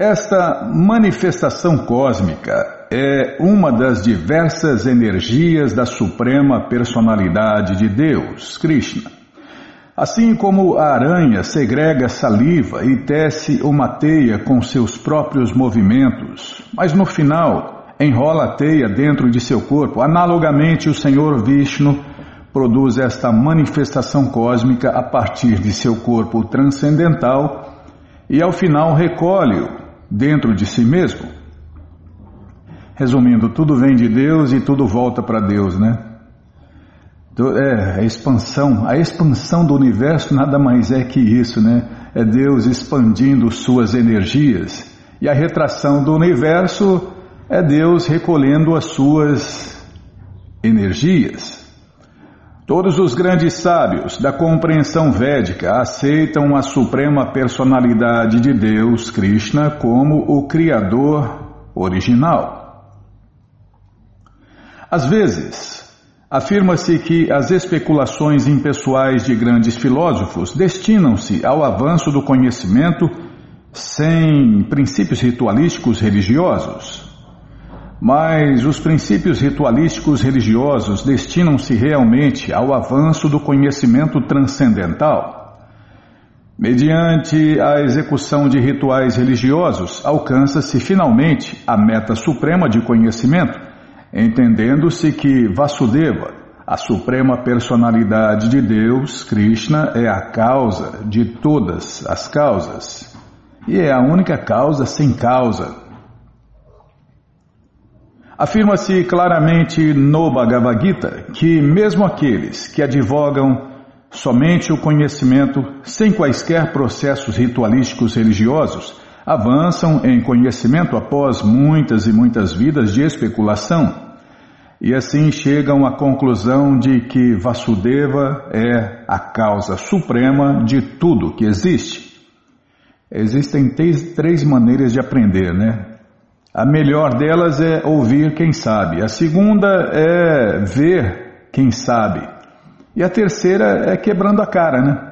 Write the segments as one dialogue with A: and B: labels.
A: Esta manifestação cósmica é uma das diversas energias da Suprema Personalidade de Deus, Krishna. Assim como a aranha segrega saliva e tece uma teia com seus próprios movimentos, mas no final enrola a teia dentro de seu corpo, analogamente o Senhor Vishnu produz esta manifestação cósmica a partir de seu corpo transcendental e ao final recolhe-o dentro de si mesmo. Resumindo, tudo vem de Deus e tudo volta para Deus, né? É, a expansão, a expansão do universo nada mais é que isso, né? É Deus expandindo suas energias. E a retração do universo é Deus recolhendo as suas energias. Todos os grandes sábios da compreensão védica aceitam a suprema personalidade de Deus, Krishna, como o Criador original. Às vezes, afirma-se que as especulações impessoais de grandes filósofos destinam-se ao avanço do conhecimento sem princípios ritualísticos religiosos. Mas os princípios ritualísticos religiosos destinam-se realmente ao avanço do conhecimento transcendental. Mediante a execução de rituais religiosos, alcança-se finalmente a meta suprema de conhecimento, entendendo-se que Vasudeva, a suprema personalidade de Deus, Krishna, é a causa de todas as causas e é a única causa sem causa Afirma-se claramente no Bhagavad Gita que, mesmo aqueles que advogam somente o conhecimento sem quaisquer processos ritualísticos religiosos, avançam em conhecimento após muitas e muitas vidas de especulação, e assim chegam à conclusão de que Vasudeva é a causa suprema de tudo que existe. Existem três, três maneiras de aprender, né? A melhor delas é ouvir quem sabe. A segunda é ver quem sabe. E a terceira é quebrando a cara, né?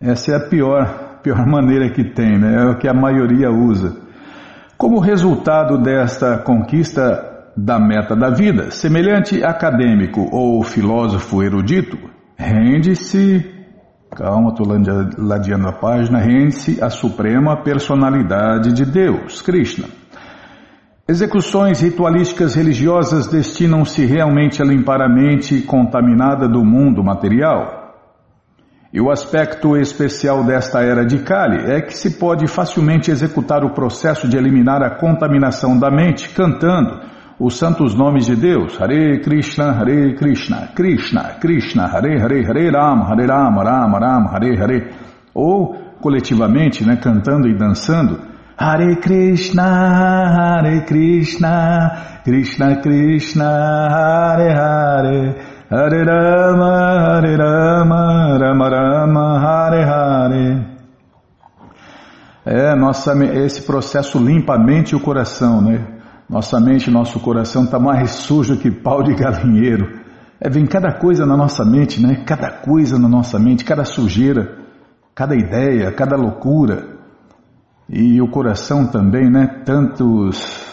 A: Essa é a pior, pior maneira que tem, né? É o que a maioria usa. Como resultado desta conquista da meta da vida, semelhante acadêmico ou filósofo erudito, rende-se Calma, estou ladeando a página. Rende-se a suprema personalidade de Deus, Krishna. Execuções ritualísticas religiosas destinam-se realmente a limpar a mente contaminada do mundo material. E o aspecto especial desta era de Kali é que se pode facilmente executar o processo de eliminar a contaminação da mente cantando os santos nomes de Deus, Hare Krishna, Hare Krishna, Krishna, Krishna, Hare Hare, Hare Rama, Hare Rama, Rama Rama, Hare Hare, ou coletivamente, né, cantando e dançando, Hare Krishna, Hare Krishna, Krishna Krishna, Hare Hare, Hare Rama, Hare Rama, Rama Rama, Hare Hare. É, nossa, esse processo limpa a mente e o coração, né? Nossa mente, nosso coração está mais sujo que pau de galinheiro. É, vem cada coisa na nossa mente, né? Cada coisa na nossa mente, cada sujeira, cada ideia, cada loucura. E o coração também, né? Tantos,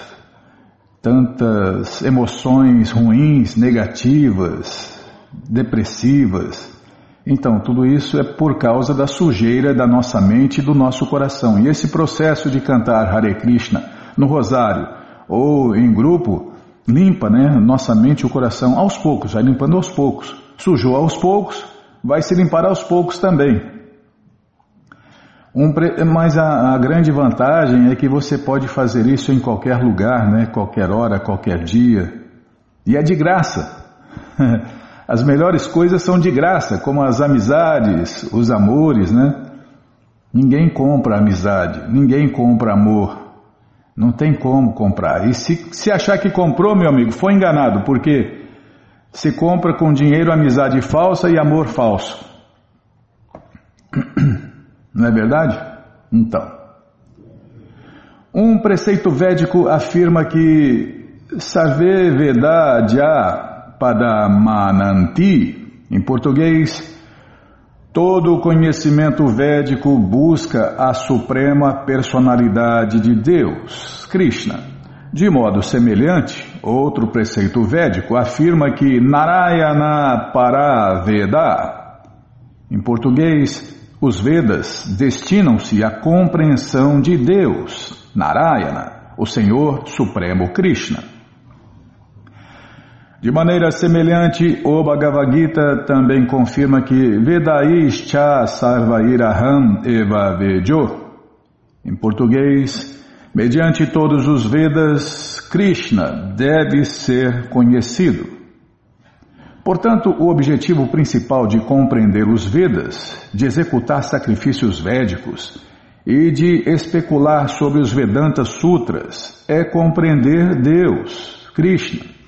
A: tantas emoções ruins, negativas, depressivas. Então, tudo isso é por causa da sujeira da nossa mente e do nosso coração. E esse processo de cantar Hare Krishna no rosário, ou em grupo, limpa né, nossa mente e o coração aos poucos, vai limpando aos poucos. Sujou aos poucos, vai se limpar aos poucos também. Um, mas a, a, grande vantagem é que você pode fazer isso em qualquer lugar, né, qualquer hora, qualquer dia. E é de graça. As melhores coisas são de graça, como as amizades, os amores, né? Ninguém compra amizade, ninguém compra amor. Não tem como comprar. E se, se achar que comprou, meu amigo, foi enganado, porque se compra com dinheiro amizade falsa e amor falso. Não é verdade? Então. Um preceito védico afirma que Save Veda Padamananti, em português, Todo conhecimento védico busca a suprema personalidade de Deus, Krishna. De modo semelhante, outro preceito védico afirma que Narayana para Veda. Em português, os Vedas destinam-se à compreensão de Deus, Narayana, o Senhor Supremo Krishna. De maneira semelhante, o Bhagavad Gita também confirma que Vedaischa Sarvairaham Eva Vejo. Em português, mediante todos os Vedas, Krishna deve ser conhecido. Portanto, o objetivo principal de compreender os Vedas, de executar sacrifícios védicos e de especular sobre os Vedanta Sutras é compreender Deus, Krishna.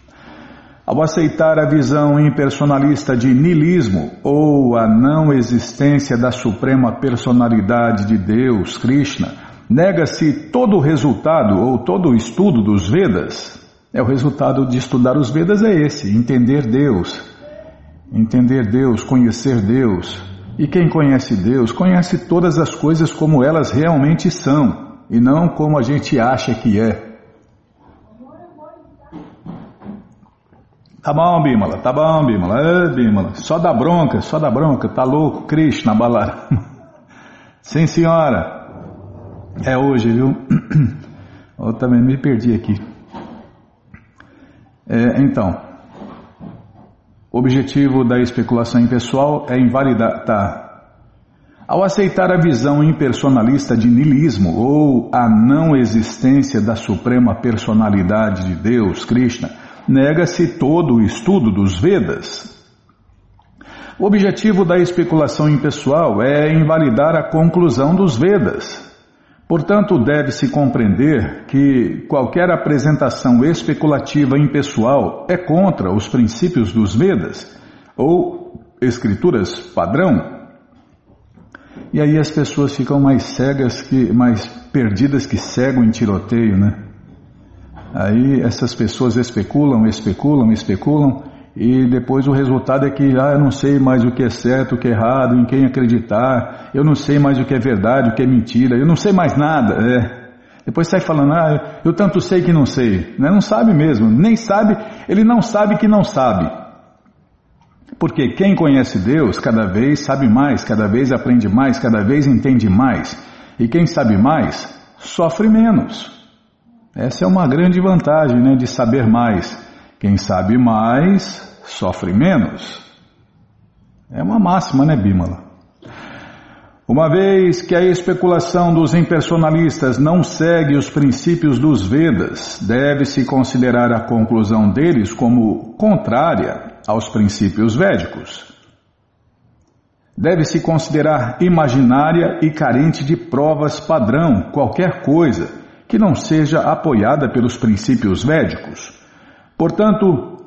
A: Ao aceitar a visão impersonalista de nilismo ou a não existência da suprema personalidade de Deus, Krishna, nega-se todo o resultado ou todo o estudo dos Vedas. É o resultado de estudar os Vedas é esse, entender Deus. Entender Deus, conhecer Deus. E quem conhece Deus, conhece todas as coisas como elas realmente são, e não como a gente acha que é. Tá bom, Bímola, tá bom, Bímola, é, Bímola, só dá bronca, só dá bronca, tá louco, Krishna, Balarama. Sim, senhora. É hoje, viu? Eu também me perdi aqui. É, então, o objetivo da especulação impessoal é invalidar. Tá. Ao aceitar a visão impersonalista de nilismo ou a não existência da suprema personalidade de Deus, Krishna, nega-se todo o estudo dos Vedas. O objetivo da especulação impessoal é invalidar a conclusão dos Vedas. Portanto, deve-se compreender que qualquer apresentação especulativa impessoal é contra os princípios dos Vedas ou escrituras padrão. E aí as pessoas ficam mais cegas que mais perdidas que cego em tiroteio, né? Aí essas pessoas especulam, especulam, especulam e depois o resultado é que ah, eu não sei mais o que é certo, o que é errado, em quem acreditar, eu não sei mais o que é verdade, o que é mentira, eu não sei mais nada. É. Depois sai falando, ah, eu tanto sei que não sei. Né? Não sabe mesmo, nem sabe, ele não sabe que não sabe. Porque quem conhece Deus cada vez sabe mais, cada vez aprende mais, cada vez entende mais. E quem sabe mais sofre menos. Essa é uma grande vantagem né, de saber mais. Quem sabe mais sofre menos. É uma máxima, né, Bímala? Uma vez que a especulação dos impersonalistas não segue os princípios dos Vedas, deve-se considerar a conclusão deles como contrária aos princípios védicos. Deve-se considerar imaginária e carente de provas padrão qualquer coisa que não seja apoiada pelos princípios védicos. Portanto,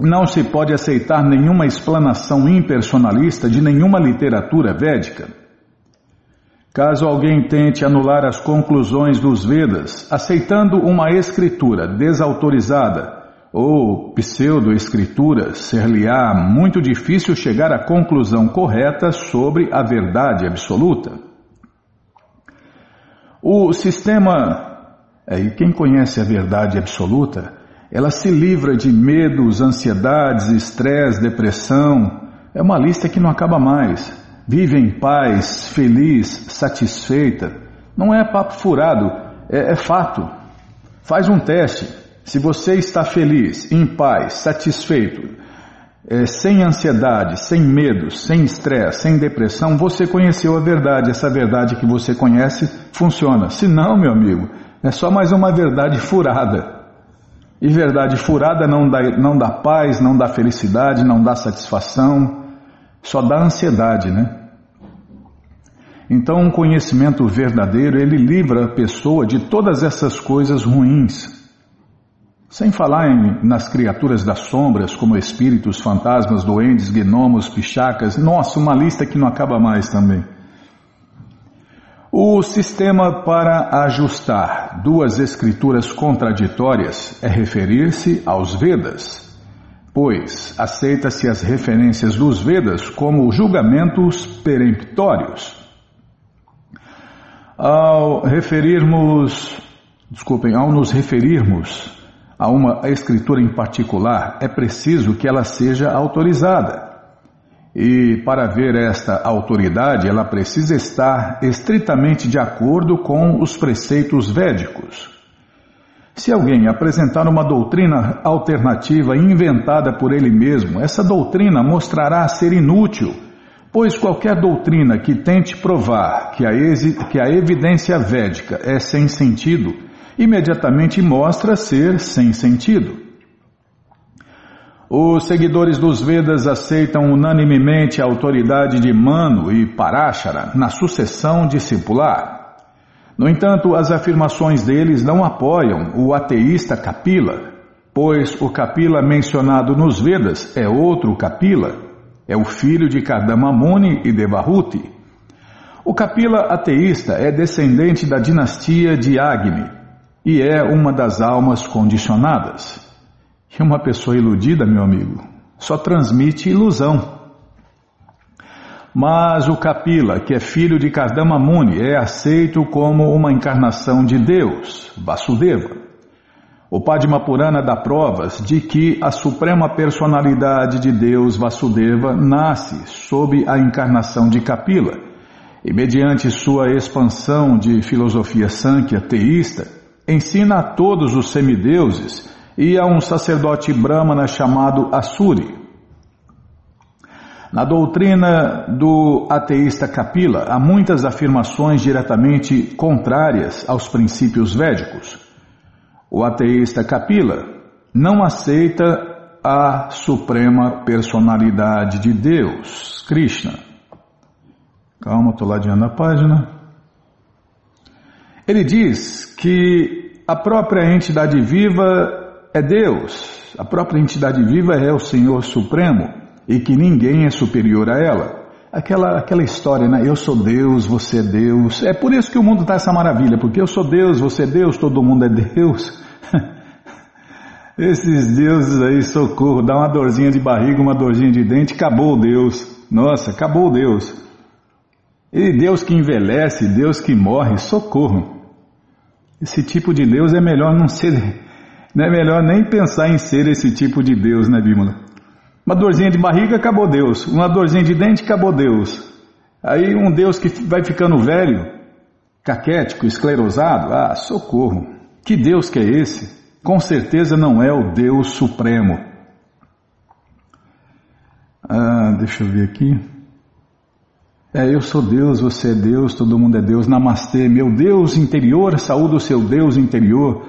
A: não se pode aceitar nenhuma explanação impersonalista de nenhuma literatura védica. Caso alguém tente anular as conclusões dos Vedas, aceitando uma escritura desautorizada ou pseudo-escritura, ser-lhe-á muito difícil chegar à conclusão correta sobre a verdade absoluta. O sistema, é, e quem conhece a verdade absoluta, ela se livra de medos, ansiedades, estresse, depressão. É uma lista que não acaba mais. Vive em paz, feliz, satisfeita. Não é papo furado, é, é fato. Faz um teste. Se você está feliz, em paz, satisfeito, é, sem ansiedade, sem medo, sem estresse, sem depressão, você conheceu a verdade. Essa verdade que você conhece funciona. Se não, meu amigo, é só mais uma verdade furada. E verdade furada não dá, não dá paz, não dá felicidade, não dá satisfação, só dá ansiedade, né? Então, um conhecimento verdadeiro, ele livra a pessoa de todas essas coisas ruins sem falar em, nas criaturas das sombras, como espíritos, fantasmas, doentes, gnomos, pichacas. Nossa, uma lista que não acaba mais também. O sistema para ajustar duas escrituras contraditórias é referir-se aos Vedas. pois aceita-se as referências dos Vedas como julgamentos peremptórios. Ao referirmos, desculpem, ao nos referirmos a uma escritura em particular, é preciso que ela seja autorizada. E para ver esta autoridade, ela precisa estar estritamente de acordo com os preceitos védicos. Se alguém apresentar uma doutrina alternativa inventada por ele mesmo, essa doutrina mostrará ser inútil, pois qualquer doutrina que tente provar que a, que a evidência védica é sem sentido, imediatamente mostra ser sem sentido. Os seguidores dos Vedas aceitam unanimemente a autoridade de Manu e Parashara na sucessão discipular. No entanto, as afirmações deles não apoiam o ateísta Kapila, pois o Kapila mencionado nos Vedas é outro Kapila, é o filho de Kardama Muni e Devahuti. O Kapila ateísta é descendente da dinastia de Agni e é uma das almas condicionadas. E uma pessoa iludida, meu amigo, só transmite ilusão. Mas o Kapila, que é filho de Kardama Muni, é aceito como uma encarnação de Deus, Vasudeva. O Padma Purana dá provas de que a suprema personalidade de Deus, Vasudeva, nasce sob a encarnação de Kapila, e mediante sua expansão de filosofia Sankhya teísta, ensina a todos os semideuses e a um sacerdote brahmana chamado Asuri, na doutrina do ateísta Kapila há muitas afirmações diretamente contrárias aos princípios védicos. O ateísta Kapila não aceita a suprema personalidade de Deus, Krishna. Calma, estou ladeando a página. Ele diz que a própria entidade viva é Deus, a própria entidade viva é o Senhor Supremo e que ninguém é superior a ela. Aquela, aquela história, né? Eu sou Deus, você é Deus. É por isso que o mundo está essa maravilha, porque eu sou Deus, você é Deus, todo mundo é Deus. Esses deuses aí, socorro, dá uma dorzinha de barriga, uma dorzinha de dente, acabou Deus. Nossa, acabou Deus. E Deus que envelhece, Deus que morre, socorro. Esse tipo de Deus é melhor não ser, não é melhor nem pensar em ser esse tipo de Deus, né, Bímola? Uma dorzinha de barriga, acabou Deus. Uma dorzinha de dente, acabou Deus. Aí um Deus que vai ficando velho, caquético, esclerosado, ah, socorro. Que Deus que é esse? Com certeza não é o Deus Supremo. Ah, deixa eu ver aqui. É, eu sou Deus, você é Deus, todo mundo é Deus. Namastê, meu Deus interior, saúde o seu Deus interior.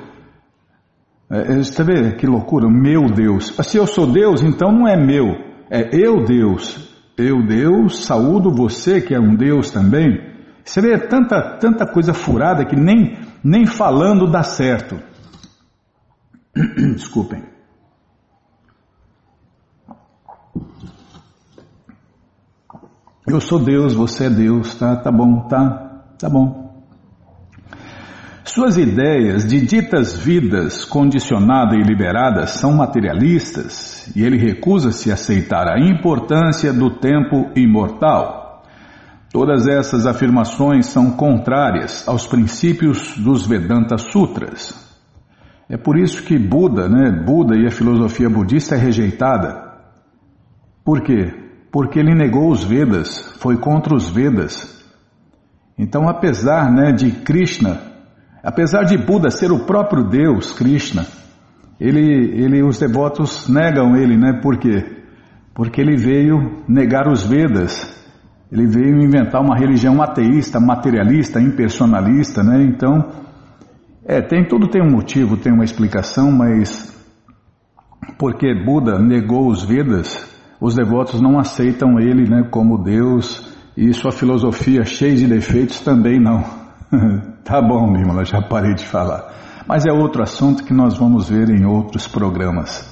A: É, você vê que loucura? Meu Deus. Se eu sou Deus, então não é meu, é eu Deus. Eu Deus, saúdo você que é um Deus também. Você vê tanta, tanta coisa furada que nem, nem falando dá certo. Desculpem. Eu sou Deus, você é Deus, tá? Tá bom, tá? Tá bom. Suas ideias de ditas vidas condicionada e liberadas são materialistas e ele recusa-se a aceitar a importância do tempo imortal. Todas essas afirmações são contrárias aos princípios dos Vedanta Sutras. É por isso que Buda, né, Buda e a filosofia budista é rejeitada. Por quê? Porque ele negou os Vedas, foi contra os Vedas. Então, apesar né, de Krishna Apesar de Buda ser o próprio Deus, Krishna, ele, ele, os devotos negam ele, né? Por quê? Porque ele veio negar os Vedas, ele veio inventar uma religião ateísta, materialista, impersonalista, né? Então, é, tem tudo tem um motivo, tem uma explicação, mas porque Buda negou os Vedas, os devotos não aceitam ele, né, como Deus e sua filosofia cheia de defeitos também não. Tá bom, Bímola, já parei de falar. Mas é outro assunto que nós vamos ver em outros programas.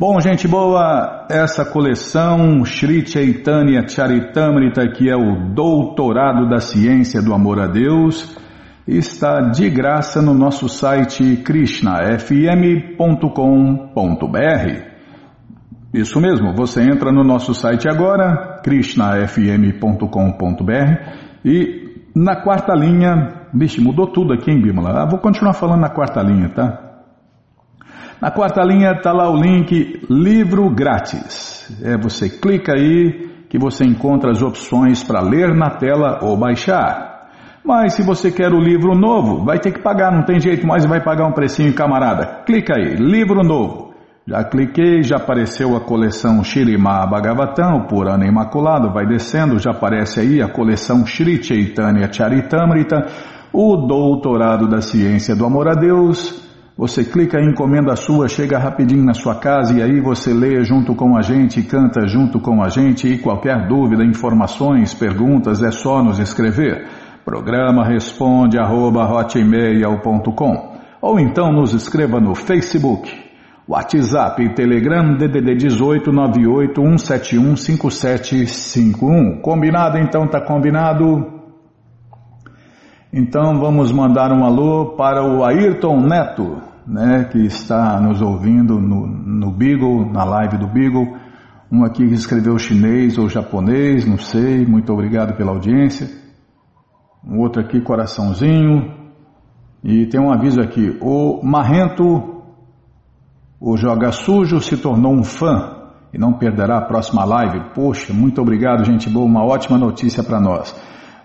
A: Bom, gente boa, essa coleção Sri Chaitanya Charitamrita, que é o doutorado da ciência do amor a Deus, está de graça no nosso site krishnafm.com.br. Isso mesmo, você entra no nosso site agora, krishnafm.com.br e na quarta linha, vixe, mudou tudo aqui em Bímola. Ah, vou continuar falando na quarta linha, tá? Na quarta linha está lá o link livro grátis. É, você clica aí que você encontra as opções para ler na tela ou baixar. Mas se você quer o livro novo, vai ter que pagar, não tem jeito, mas vai pagar um precinho, camarada. Clica aí, livro novo. Já cliquei, já apareceu a coleção Shirima Bhagavatam, o Purana Imaculado, vai descendo, já aparece aí a coleção Shri Chaitanya Charitamrita, o Doutorado da Ciência do Amor a Deus. Você clica encomenda sua, chega rapidinho na sua casa e aí você lê junto com a gente, canta junto com a gente e qualquer dúvida, informações, perguntas é só nos escrever. Programa responde arroba, ou então nos escreva no Facebook WhatsApp e Telegram DDD 18 98 171 5751. Combinado então, tá combinado? Então vamos mandar um alô para o Ayrton Neto, né, que está nos ouvindo no, no Beagle, na live do Beagle. Um aqui que escreveu chinês ou japonês, não sei. Muito obrigado pela audiência. Um outro aqui, coraçãozinho. E tem um aviso aqui. O Marrento o Joga Sujo se tornou um fã e não perderá a próxima live. Poxa, muito obrigado, gente boa, uma ótima notícia para nós.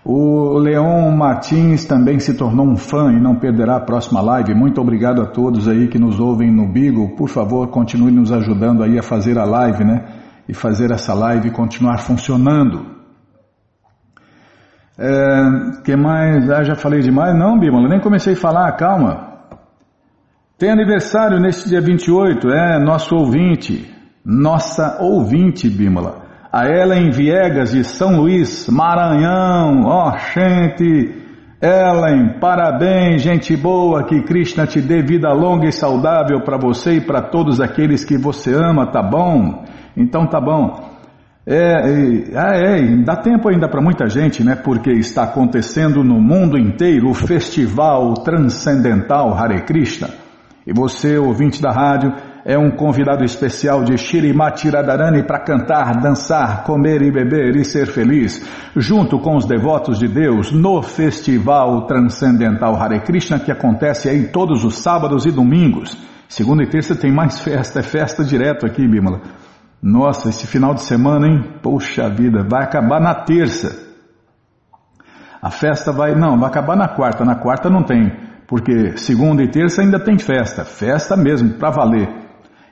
A: O Leon Martins também se tornou um fã e não perderá a próxima live. Muito obrigado a todos aí que nos ouvem no Bigo. Por favor, continue nos ajudando aí a fazer a live, né? E fazer essa live continuar funcionando. É, que mais? Ah, já falei demais? Não, Bímola, nem comecei a falar, calma. Tem aniversário neste dia 28, é nosso ouvinte, nossa ouvinte, Bímola. A Ellen Viegas de São Luís, Maranhão. Ó, oh, gente, Ellen, parabéns, gente boa, que Krishna te dê vida longa e saudável para você e para todos aqueles que você ama, tá bom? Então tá bom. É, é, é, dá tempo ainda para muita gente, né? Porque está acontecendo no mundo inteiro o Festival Transcendental Hare Krishna. E você, ouvinte da rádio, é um convidado especial de Shirimati Radharani para cantar, dançar, comer e beber e ser feliz, junto com os devotos de Deus, no Festival Transcendental Hare Krishna, que acontece aí todos os sábados e domingos. Segunda e terça tem mais festa, é festa direto aqui, Bímola. Nossa, esse final de semana, hein? Poxa vida, vai acabar na terça. A festa vai, não, vai acabar na quarta, na quarta não tem porque segunda e terça ainda tem festa, festa mesmo, para valer.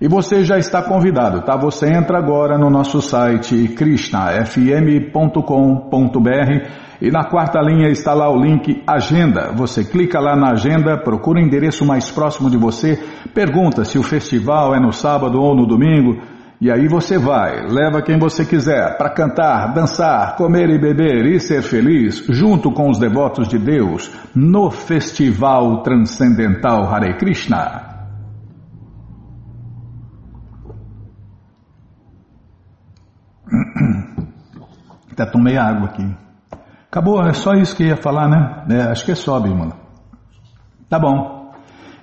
A: E você já está convidado, tá? Você entra agora no nosso site krishnafm.com.br e na quarta linha está lá o link Agenda. Você clica lá na agenda, procura o endereço mais próximo de você, pergunta se o festival é no sábado ou no domingo. E aí você vai, leva quem você quiser para cantar, dançar, comer e beber e ser feliz junto com os devotos de Deus no Festival Transcendental Hare Krishna. Até tomei água aqui. Acabou, é só isso que ia falar, né? É, acho que é só, Bimala. Tá bom.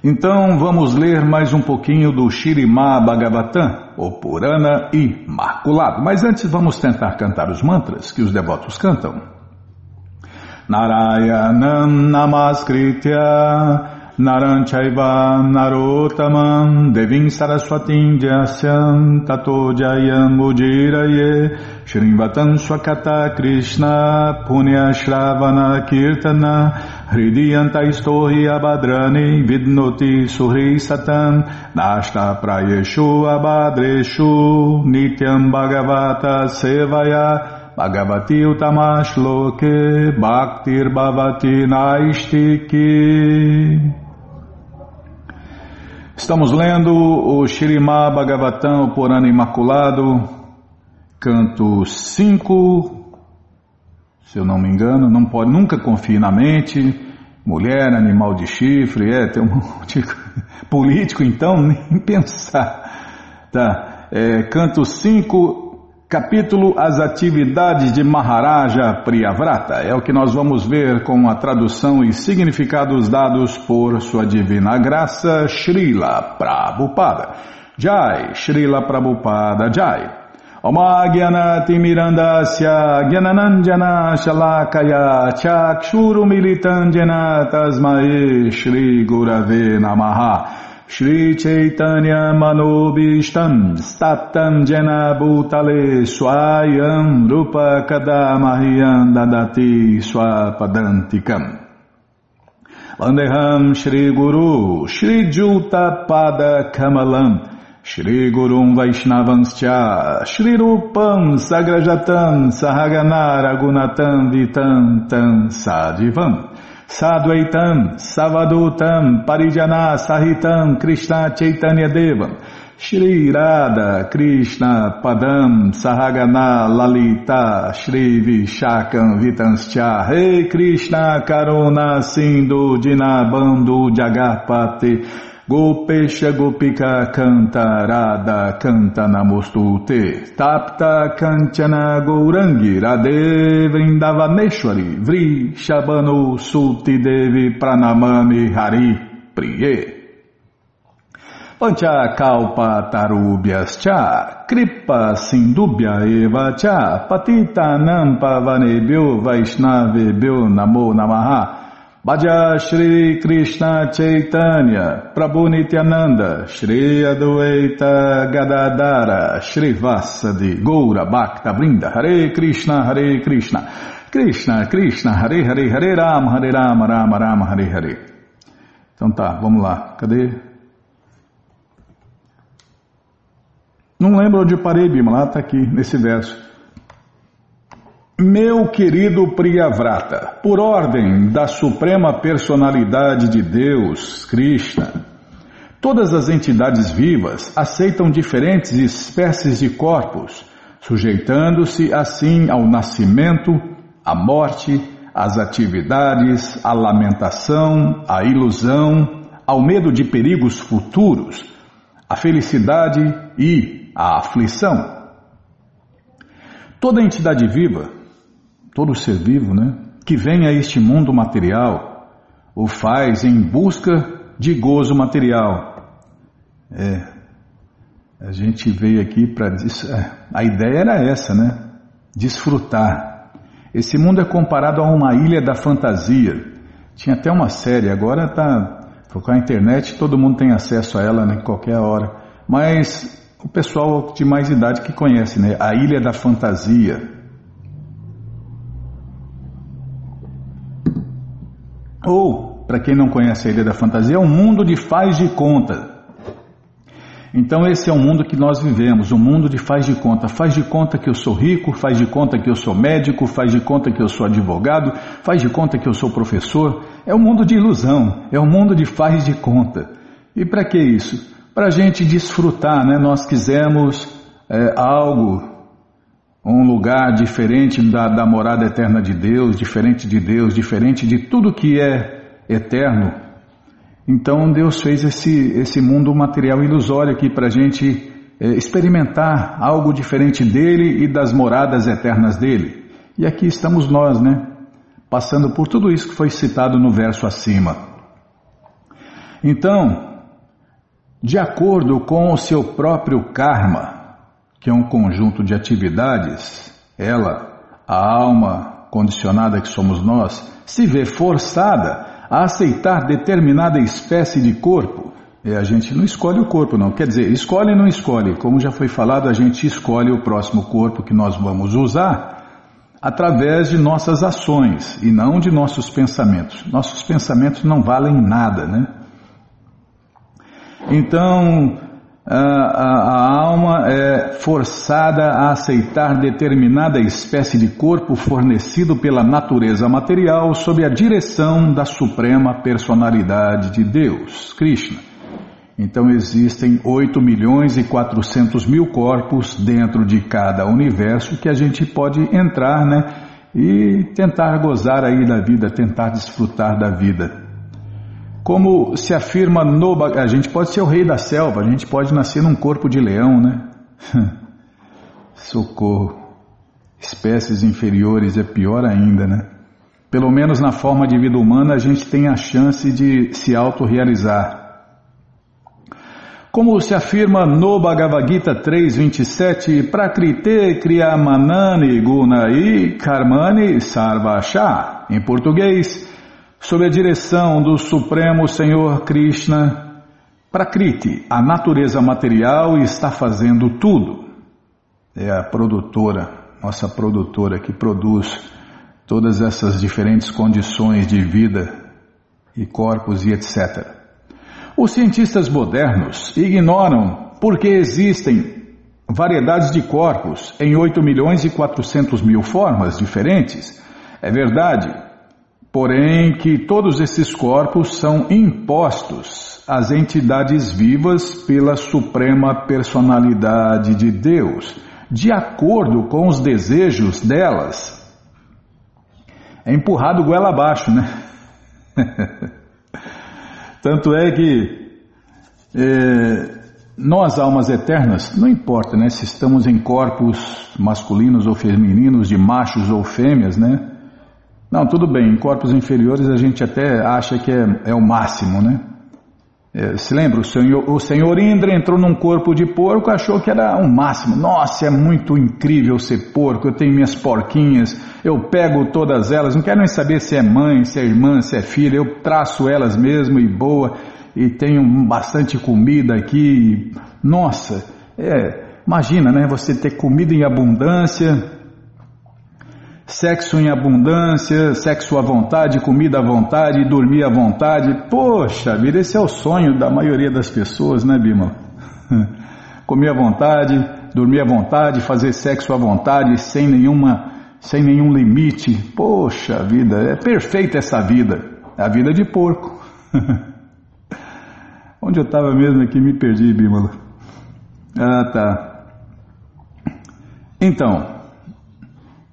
A: Então vamos ler mais um pouquinho do Shirimá Bhagavatam, o Purana Imaculado. Mas antes vamos tentar cantar os mantras que os devotos cantam. Narayanam Namaskritya Naranchaiva Narotamam Devim Saraswatim Jasyam Tato Jayam Shrimvatam Swakata Krishna Punya Shravana Kirtana Hridiyanta Istohi Abadrani Vidnoti Suhri Satam Nashta Prayeshu Abadreshu Nityam Bhagavata Sevaya Bhagavati Utamash Loke Bhaktir Bhavati Naistiki Estamos lendo o Shirimá Bhagavatam, o Purana Imaculado, canto 5, se eu não me engano, não pode, nunca confie na mente, mulher, animal de chifre, é, tem um monte de... político então, nem pensar. Tá, é, canto 5, Capítulo As Atividades de Maharaja Priyavrata é o que nós vamos ver com a tradução e significados dados por Sua Divina Graça Srila Prabhupada. Jai, Srila Prabhupada Jai. Gyanati Mirandasya Gyananandjana Shalakaya Chakshuru Militandjana Tasmae Shri Chaitanya Manobishtam Statam Jena Bhutale Swayam Rupa Kadamahyam Dadati Swapadantikam. Vandeham Shri Guru Shri Juta Pada Kamalam Shri Gurum Vaishnavanscha Shri Rupam Sagrajatam Sahagana Ragunatam Vitam Tam Sadivam Sadvaitam, Savadutam, Parijana, Sahitam, Krishna Chaitanya Devam, Shri Radha, Krishna, Padam, Sahagana, Lalita, Shri Vishakam, Vitanscha, Rei Krishna, Karuna, Sindhu, Dinabando, Jagarpati, Gopesha Gopika Canta Radha Canta Namostute Tapta Kanchana Gourangi Radhe Vrindavaneshwari Vri Shabano Sulti Devi Pranamani Hari Priye. Pancha Kalpa Tarubhyas Cha. Kripa Sindubhya Eva Cha. Patita Nampa Vanebhyo Vaishnavebhyo Namo Namaha Bhaja Shri Krishna Chaitanya, Prabhu Nityananda, Shri Adwaita Gadadara, Shri Vasadi, Goura Bhakta Brinda, Hare Krishna, Hare Krishna, Krishna, Krishna, Hare Hare, Hare Rama, Hare Rama, Rama Rama, Hare Hare. Então tá, vamos lá, cadê? Não lembro onde parei, Bima, lá tá aqui, nesse verso. Meu querido Priyavrata, por ordem da Suprema Personalidade de Deus, Krishna, todas as entidades vivas aceitam diferentes espécies de corpos, sujeitando-se assim ao nascimento, à morte, às atividades, à lamentação, à ilusão, ao medo de perigos futuros, à felicidade e à aflição. Toda entidade viva todo ser vivo, né, que vem a este mundo material, o faz em busca de gozo material. É, a gente veio aqui para. É, a ideia era essa, né? Desfrutar. Esse mundo é comparado a uma ilha da fantasia. Tinha até uma série, agora está. Com a internet todo mundo tem acesso a ela em né, qualquer hora. Mas o pessoal de mais idade que conhece, né? A Ilha da Fantasia. Ou, para quem não conhece a Ilha da Fantasia, é um mundo de faz de conta. Então esse é o mundo que nós vivemos, o um mundo de faz de conta. Faz de conta que eu sou rico, faz de conta que eu sou médico, faz de conta que eu sou advogado, faz de conta que eu sou professor. É um mundo de ilusão, é um mundo de faz de conta. E para que isso? Para a gente desfrutar, né? Nós quisemos é, algo, um lugar diferente da, da morada eterna de Deus, diferente de Deus, diferente de tudo que é eterno. Então Deus fez esse, esse mundo material ilusório aqui para a gente é, experimentar algo diferente dele e das moradas eternas dele. E aqui estamos nós, né? Passando por tudo isso que foi citado no verso acima. Então, de acordo com o seu próprio karma, que é um conjunto de atividades, ela, a alma condicionada que somos nós, se vê forçada a aceitar determinada espécie de corpo. A gente não escolhe o corpo, não. Quer dizer, escolhe ou não escolhe. Como já foi falado, a gente escolhe o próximo corpo que nós vamos usar através de nossas ações e não de nossos pensamentos. Nossos pensamentos não valem nada, né? Então, a, a, a, alma é forçada a aceitar determinada espécie de corpo fornecido pela natureza material sob a direção da suprema personalidade de Deus, Krishna. Então existem 8 milhões e 400 mil corpos dentro de cada universo que a gente pode entrar, né? E tentar gozar aí da vida, tentar desfrutar da vida. Como se afirma no. A gente pode ser o rei da selva, a gente pode nascer num corpo de leão, né? Socorro. Espécies inferiores é pior ainda, né? Pelo menos na forma de vida humana a gente tem a chance de se autorrealizar. Como se afirma no Bhagavad Gita 3.27, Prakrite Kriyamanani Gunai Karmani Sarvasha, em português, sob a direção do Supremo Senhor Krishna, Prakriti, a natureza material, está fazendo tudo. É a produtora, nossa produtora que produz todas essas diferentes condições de vida e corpos e etc. Os cientistas modernos ignoram porque existem variedades de corpos em 8 milhões e 400 mil formas diferentes. É verdade, porém, que todos esses corpos são impostos às entidades vivas pela Suprema Personalidade de Deus, de acordo com os desejos delas. É empurrado goela abaixo, né? Tanto é que é, nós, almas eternas, não importa né, se estamos em corpos masculinos ou femininos, de machos ou fêmeas, né? Não, tudo bem, em corpos inferiores a gente até acha que é, é o máximo, né? É, se lembra, o senhor, o senhor Indra entrou num corpo de porco, achou que era o máximo. Nossa, é muito incrível ser porco, eu tenho minhas porquinhas, eu pego todas elas, não quero nem saber se é mãe, se é irmã, se é filha, eu traço elas mesmo e boa, e tenho bastante comida aqui. Nossa, é, imagina, né? Você ter comida em abundância, sexo em abundância, sexo à vontade, comida à vontade, dormir à vontade. Poxa vida, esse é o sonho da maioria das pessoas, né, Bima? Comer à vontade, dormir à vontade, fazer sexo à vontade, sem nenhuma, sem nenhum limite. Poxa vida, é perfeita essa vida. É a vida de porco. Onde eu estava mesmo aqui, me perdi, Bímola. Ah, tá. Então,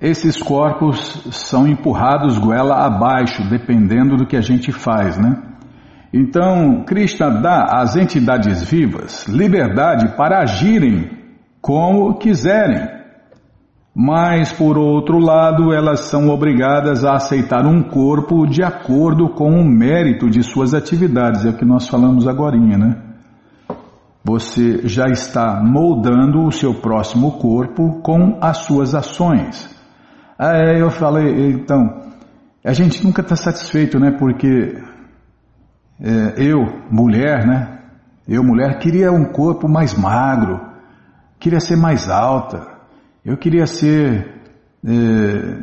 A: esses corpos são empurrados goela abaixo, dependendo do que a gente faz, né? Então, Krishna dá às entidades vivas liberdade para agirem como quiserem. Mas, por outro lado, elas são obrigadas a aceitar um corpo de acordo com o mérito de suas atividades, é o que nós falamos agora, né? Você já está moldando o seu próximo corpo com as suas ações. Aí eu falei, então, a gente nunca está satisfeito, né? Porque é, eu, mulher, né? Eu, mulher, queria um corpo mais magro, queria ser mais alta, eu queria ser é,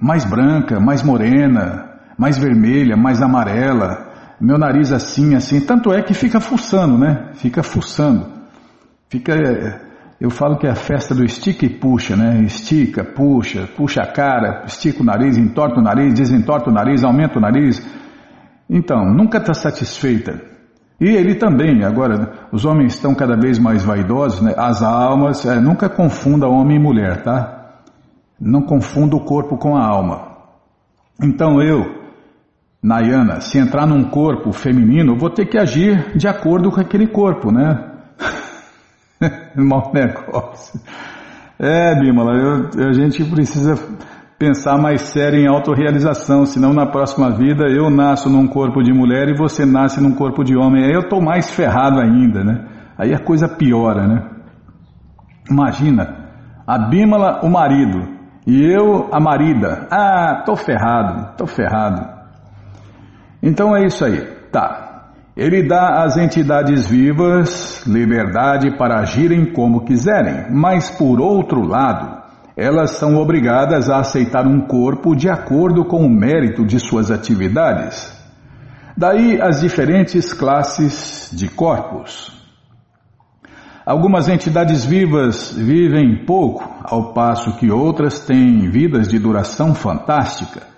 A: mais branca, mais morena, mais vermelha, mais amarela, meu nariz assim, assim. Tanto é que fica fuçando, né? Fica fuçando. Fica é, eu falo que é a festa do estica e puxa, né? Estica, puxa, puxa a cara, estica o nariz, entorta o nariz, desentorta o nariz, aumenta o nariz. Então, nunca está satisfeita. E ele também, agora, os homens estão cada vez mais vaidosos, né? As almas, é, nunca confunda homem e mulher, tá? Não confunda o corpo com a alma. Então eu, Nayana, se entrar num corpo feminino, vou ter que agir de acordo com aquele corpo, né? Mau negócio. É, Bímola, eu, a gente precisa pensar mais sério em autorrealização, senão na próxima vida eu nasço num corpo de mulher e você nasce num corpo de homem. Aí eu estou mais ferrado ainda, né? Aí a coisa piora, né? Imagina, a Bímola, o marido, e eu, a marida. Ah, tô ferrado, tô ferrado. Então é isso aí. Tá, ele dá às entidades vivas liberdade para agirem como quiserem, mas por outro lado, elas são obrigadas a aceitar um corpo de acordo com o mérito de suas atividades. Daí as diferentes classes de corpos. Algumas entidades vivas vivem pouco, ao passo que outras têm vidas de duração fantástica.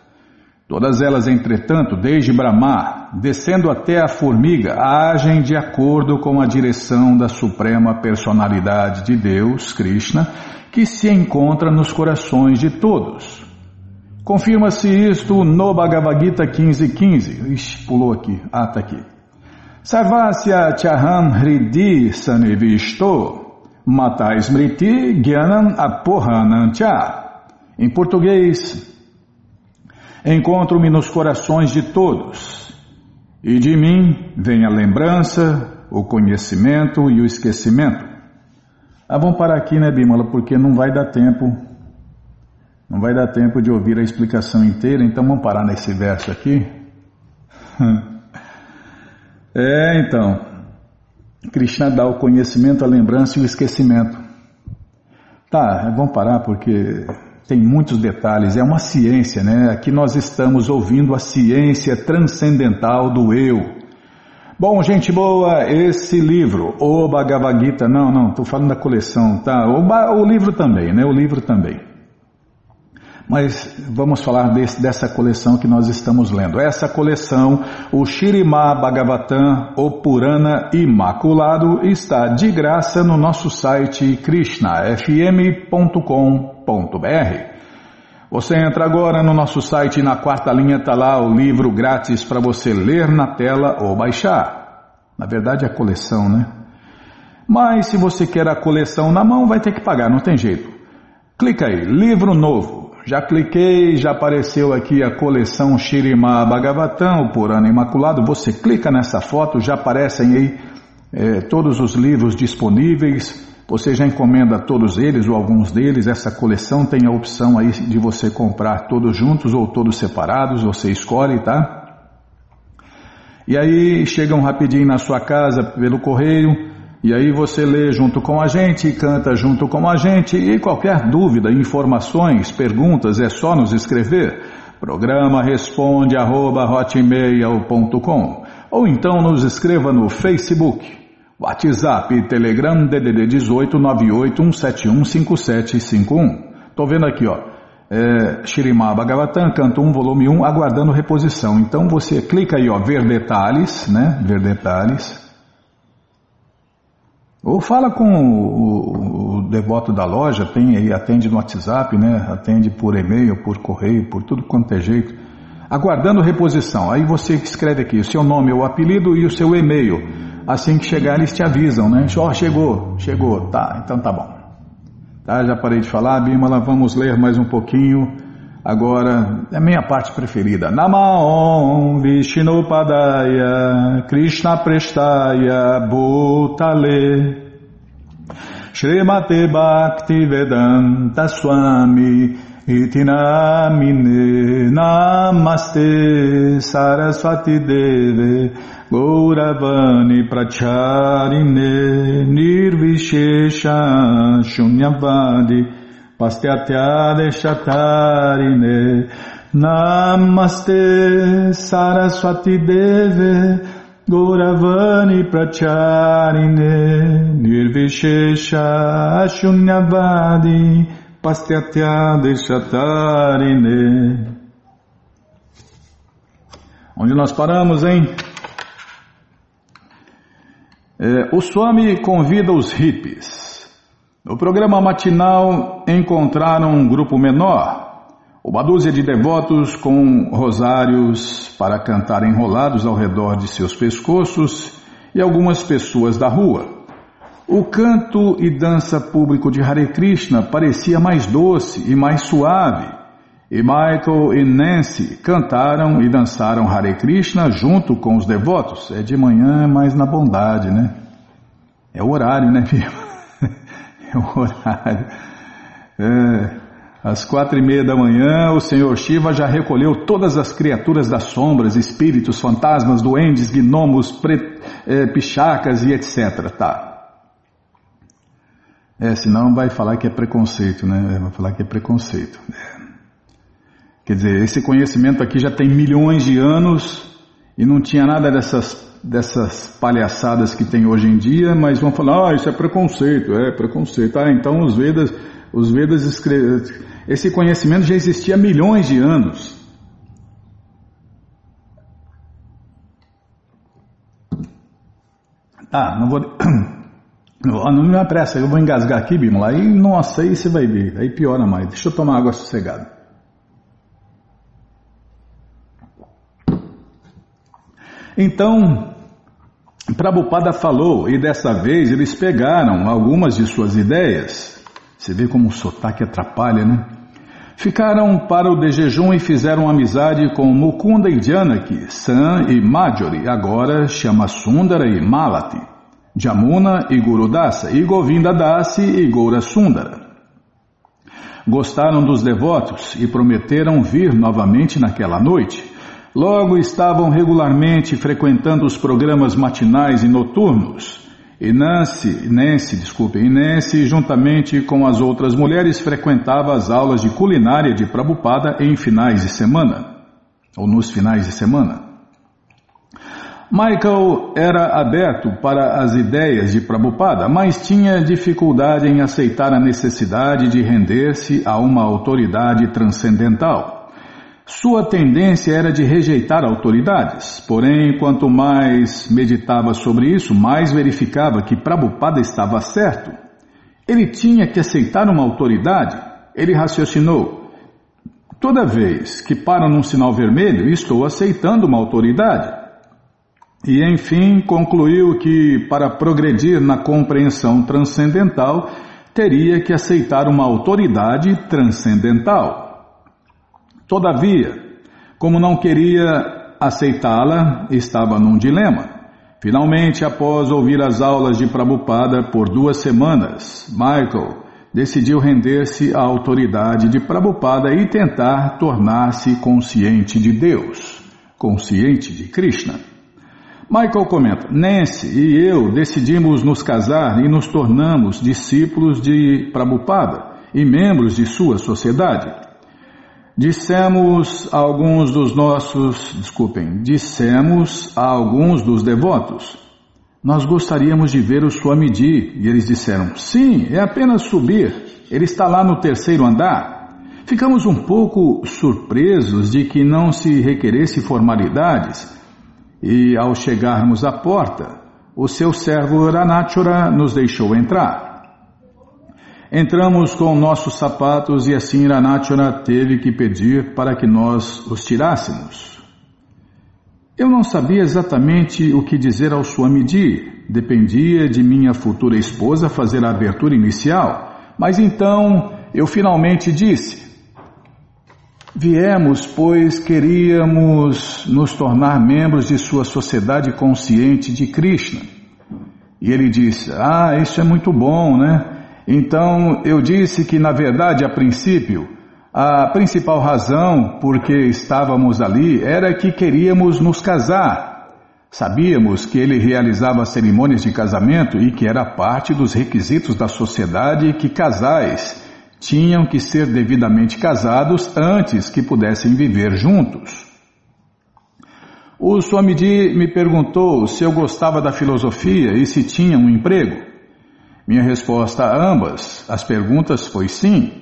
A: Todas elas, entretanto, desde Brahma, descendo até a formiga, agem de acordo com a direção da Suprema Personalidade de Deus, Krishna, que se encontra nos corações de todos. Confirma-se isto no Bhagavad Gita 15.15. 15. Ixi, pulou aqui. Ah, está aqui. Sarvasya Chaham Hridi Sanivisto Mata Smriti Gyanam. Em português, encontro-me nos corações de todos, e de mim vem a lembrança, o conhecimento e o esquecimento. Ah, vamos parar aqui, né, Bímola, porque não vai dar tempo, não vai dar tempo de ouvir a explicação inteira, então vamos parar nesse verso aqui. É, então, Krishna dá o conhecimento, a lembrança e o esquecimento. Tá, vamos parar porque tem muitos detalhes, é uma ciência, né? Aqui nós estamos ouvindo a ciência transcendental do eu. Bom, gente boa, esse livro, o Bhagavad Gita, não, não, estou falando da coleção, tá? O, o livro também, né? O livro também. Mas vamos falar desse, dessa coleção que nós estamos lendo. Essa coleção, o Shirimá Bhagavatam, o Purana Imaculado, está de graça no nosso site krishnafm.com.br. Você entra agora no nosso site e na quarta linha está lá o livro grátis para você ler na tela ou baixar. Na verdade é a coleção, né? Mas se você quer a coleção na mão, vai ter que pagar, não tem jeito. Clica aí, livro novo. Já cliquei, já apareceu aqui a coleção Shirima Bhagavatam, o Purana Imaculado. Você clica nessa foto, já aparecem aí é, todos os livros disponíveis. Você já encomenda todos eles ou alguns deles. Essa coleção tem a opção aí de você comprar todos juntos ou todos separados. Você escolhe, tá? E aí chegam rapidinho na sua casa pelo correio. E aí você lê junto com a gente, canta junto com a gente e qualquer dúvida, informações, perguntas é só nos escrever. Programa responde arroba, ou então nos escreva no Facebook, WhatsApp, Telegram DDD 18 981715751. Tô vendo aqui, ó. É, Shirimá Bhagavatam, canto 1, volume 1, aguardando reposição. Então você clica aí, ó, ver detalhes, né? Ver detalhes. Ou fala com o, o, devoto da loja, tem aí, atende no WhatsApp, né? Atende por e-mail, por correio, por tudo quanto é jeito. Aguardando reposição. Aí você escreve aqui o seu nome, o apelido e o seu e-mail. Assim que chegar, eles te avisam, né? Ó, oh, chegou, chegou, tá, então tá bom. Tá, já parei de falar, Bimala, vamos ler mais um pouquinho. Agora, é a minha parte preferida. Namaon Vishnupadaya Krishna Prestaya Bhutale Srimate Bhakti Vedanta Swami Itinamine Namaste Saraswati Deve Gauravani Pracharine Nirvishesha Shunyavadi Pastyatyadeshatarine Namaste Saraswati Deve Gauravani Pracharine Nirvishesha Shunyavadi Pastyatyadeshatarine Onde nós paramos, hein? É, o Swami convida os hippies no programa matinal encontraram um grupo menor, uma dúzia de devotos com rosários para cantar enrolados ao redor de seus pescoços e algumas pessoas da rua. O canto e dança público de Hare Krishna parecia mais doce e mais suave, e Michael e Nancy cantaram e dançaram Hare Krishna junto com os devotos. É de manhã, mas na bondade, né? É o horário, né, filho? é o horário. É, às quatro e meia da manhã, o Senhor Shiva já recolheu todas as criaturas das sombras, espíritos, fantasmas, duendes, gnomos, pre, é, pichacas e etc. Tá. É, senão vai falar que é preconceito, né? Vai falar que é preconceito. É. Quer dizer, esse conhecimento aqui já tem milhões de anos e não tinha nada dessas dessas palhaçadas que tem hoje em dia, mas vão falar, ah, isso é preconceito, é preconceito. Ah, então os Vedas, os Vedas escrevem. Esse conhecimento já existia há milhões de anos. Ah, não vou. Não me apressa, eu vou engasgar aqui, Bímola. Aí, nossa, aí você vai ver. Aí piora mais. Deixa eu tomar água sossegada. Então, Prabhupada falou e dessa vez eles pegaram algumas de suas ideias. Você vê como o sotaque atrapalha, né? Ficaram para o de jejum e fizeram amizade com Mukunda e Janaki, Sam e Majori, agora chama Sundara e Malati, Jamuna e Gurudasa, e Govinda Dasi e Goura Sundara. Gostaram dos devotos e prometeram vir novamente naquela noite. Logo estavam regularmente frequentando os programas matinais e noturnos. E Nancy, desculpe, e Nancy, juntamente com as outras mulheres, frequentava as aulas de culinária de Prabupada em finais de semana, ou nos finais de semana. Michael era aberto para as ideias de Prabhupada, mas tinha dificuldade em aceitar a necessidade de render-se a uma autoridade transcendental. Sua tendência era de rejeitar autoridades, porém, quanto mais meditava sobre isso, mais verificava que Prabhupada estava certo. Ele tinha que aceitar uma autoridade. Ele raciocinou: toda vez que paro num sinal vermelho, estou aceitando uma autoridade. E enfim concluiu que, para progredir na compreensão transcendental, teria que aceitar uma autoridade transcendental. Todavia, como não queria aceitá-la, estava num dilema. Finalmente, após ouvir as aulas de Prabhupada por duas semanas, Michael decidiu render-se à autoridade de Prabhupada e tentar tornar-se consciente de Deus, consciente de Krishna. Michael comenta: Nancy e eu decidimos nos casar e nos tornamos discípulos de Prabhupada e membros de sua sociedade. Dissemos a alguns dos nossos, desculpem, dissemos a alguns dos devotos, nós gostaríamos de ver o Swamiji. E eles disseram, sim, é apenas subir, ele está lá no terceiro andar. Ficamos um pouco surpresos de que não se requeresse formalidades e ao chegarmos à porta, o seu servo Ranachura nos deixou entrar. Entramos com nossos sapatos e assim Ranachana teve que pedir para que nós os tirássemos. Eu não sabia exatamente o que dizer ao Swamiji, dependia de minha futura esposa fazer a abertura inicial, mas então eu finalmente disse: Viemos, pois queríamos nos tornar membros de sua sociedade consciente de Krishna. E ele disse: Ah, isso é muito bom, né? Então eu disse que, na verdade, a princípio, a principal razão por que estávamos ali era que queríamos nos casar. Sabíamos que ele realizava cerimônias de casamento e que era parte dos requisitos da sociedade que casais tinham que ser devidamente casados antes que pudessem viver juntos. O Swamiji me perguntou se eu gostava da filosofia e se tinha um emprego. Minha resposta a ambas as perguntas foi sim.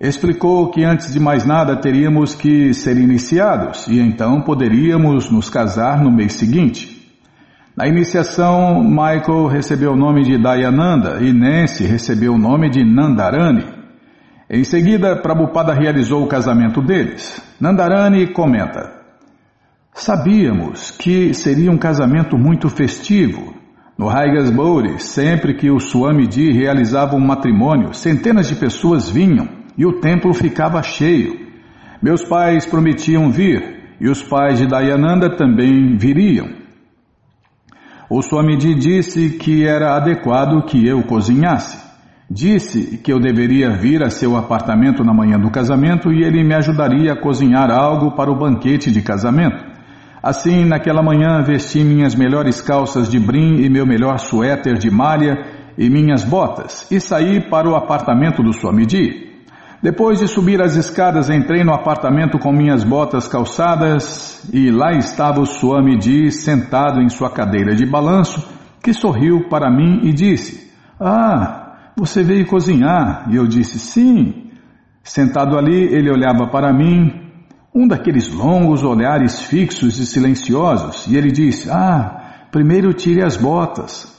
A: Explicou que antes de mais nada teríamos que ser iniciados e então poderíamos nos casar no mês seguinte. Na iniciação, Michael recebeu o nome de Dayananda e Nancy recebeu o nome de Nandarani. Em seguida, Prabhupada realizou o casamento deles. Nandarani comenta: Sabíamos que seria um casamento muito festivo, no Raigas Bouri, sempre que o Swamiji realizava um matrimônio, centenas de pessoas vinham e o templo ficava cheio. Meus pais prometiam vir e os pais de Dayananda também viriam. O Swamiji disse que era adequado que eu cozinhasse. Disse que eu deveria vir a seu apartamento na manhã do casamento e ele me ajudaria a cozinhar algo para o banquete de casamento. Assim, naquela manhã, vesti minhas melhores calças de brim e meu melhor suéter de malha e minhas botas e saí para o apartamento do Swamiji. Depois de subir as escadas, entrei no apartamento com minhas botas calçadas e lá estava o Swamiji sentado em sua cadeira de balanço, que sorriu para mim e disse: Ah, você veio cozinhar? E eu disse: Sim. Sentado ali, ele olhava para mim, um daqueles longos olhares fixos e silenciosos, e ele disse: Ah, primeiro tire as botas.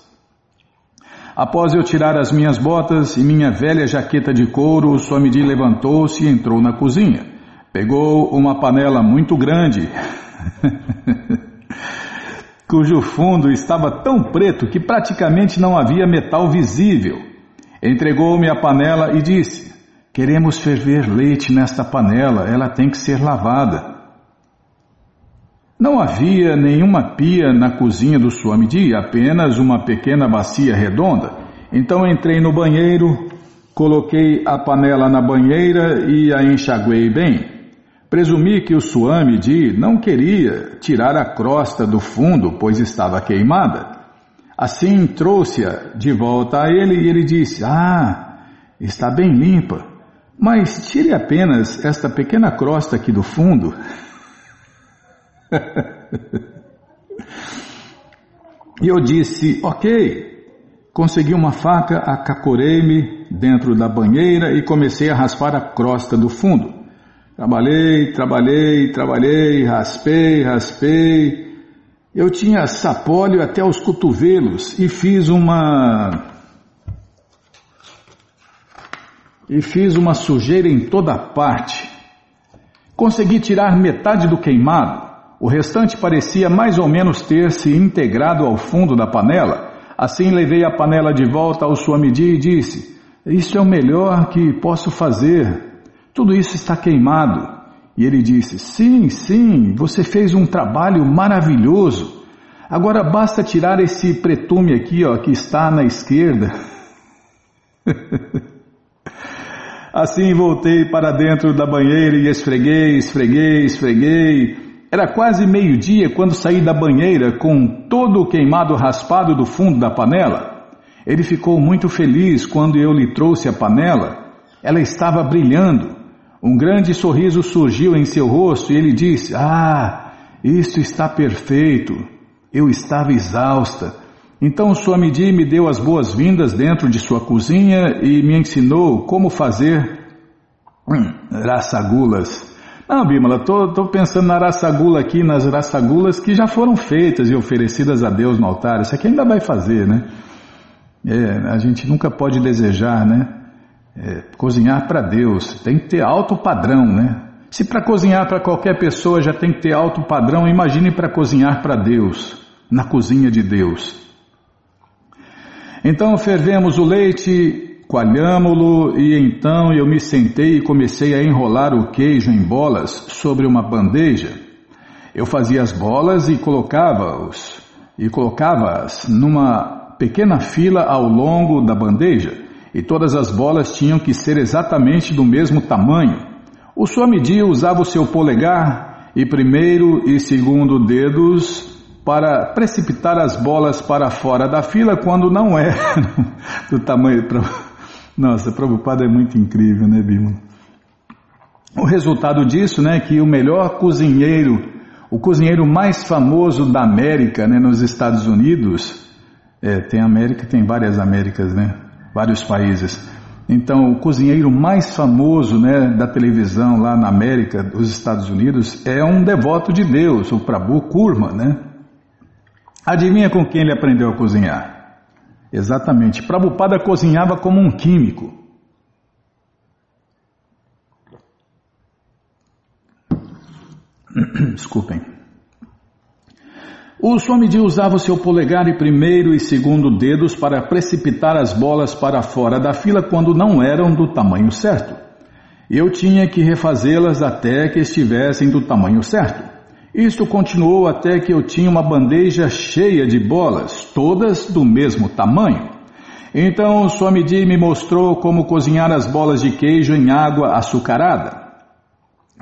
A: Após eu tirar as minhas botas e minha velha jaqueta de couro, o Swamiji levantou-se e entrou na cozinha. Pegou uma panela muito grande cujo fundo estava tão preto que praticamente não havia metal visível. Entregou-me a panela e disse: Queremos ferver leite nesta panela, ela tem que ser lavada. Não havia nenhuma pia na cozinha do Swamiji, apenas uma pequena bacia redonda. Então entrei no banheiro, coloquei a panela na banheira e a enxaguei bem. Presumi que o Swamiji não queria tirar a crosta do fundo, pois estava queimada. Assim trouxe-a de volta a ele e ele disse: Ah, está bem limpa, mas tire apenas esta pequena crosta aqui do fundo. e eu disse: Ok. Consegui uma faca, acacorei-me dentro da banheira e comecei a raspar a crosta do fundo. Trabalhei, trabalhei, trabalhei, raspei, raspei. Eu tinha sapólio até os cotovelos e fiz uma. E fiz uma sujeira em toda parte. Consegui tirar metade do queimado. O restante parecia mais ou menos ter se integrado ao fundo da panela. Assim levei a panela de volta ao Swamiji e disse: Isso é o melhor que posso fazer. Tudo isso está queimado. E ele disse: Sim, sim, você fez um trabalho maravilhoso. Agora basta tirar esse pretume aqui, ó, que está na esquerda. assim voltei para dentro da banheira e esfreguei, esfreguei, esfreguei. Era quase meio-dia quando saí da banheira com todo o queimado raspado do fundo da panela. Ele ficou muito feliz quando eu lhe trouxe a panela. Ela estava brilhando. Um grande sorriso surgiu em seu rosto e ele disse: Ah, isso está perfeito. Eu estava exausta. Então Swamiji me deu as boas-vindas dentro de sua cozinha e me ensinou como fazer hum, rasagulas. Não, Bímola, estou pensando na rassagula aqui, nas rassagulas que já foram feitas e oferecidas a Deus no altar. Isso aqui ainda vai fazer, né? É, a gente nunca pode desejar, né? É, cozinhar para Deus. Tem que ter alto padrão, né? Se para cozinhar para qualquer pessoa já tem que ter alto padrão, imagine para cozinhar para Deus, na cozinha de Deus. Então fervemos o leite Coalhamo-lo e então eu me sentei e comecei a enrolar o queijo em bolas sobre uma bandeja. Eu fazia as bolas e colocava-os e colocava-as numa pequena fila ao longo da bandeja, e todas as bolas tinham que ser exatamente do mesmo tamanho. O Swamiji usava o seu polegar e primeiro e segundo dedos para precipitar as bolas para fora da fila quando não é do tamanho nossa, Prabhupada é muito incrível, né, Bima? O resultado disso, né, é que o melhor cozinheiro, o cozinheiro mais famoso da América, né, nos Estados Unidos, é, tem América, tem várias Américas, né, vários países. Então, o cozinheiro mais famoso, né, da televisão lá na América, dos Estados Unidos, é um devoto de Deus, o Prabhu Kurma, né? Adivinha com quem ele aprendeu a cozinhar? Exatamente. Prabhupada cozinhava como um químico. Desculpem. O Swamiji usava o seu polegar e primeiro e segundo dedos para precipitar as bolas para fora da fila quando não eram do tamanho certo. Eu tinha que refazê-las até que estivessem do tamanho certo. Isto continuou até que eu tinha uma bandeja cheia de bolas, todas do mesmo tamanho. Então Swamiji me mostrou como cozinhar as bolas de queijo em água açucarada.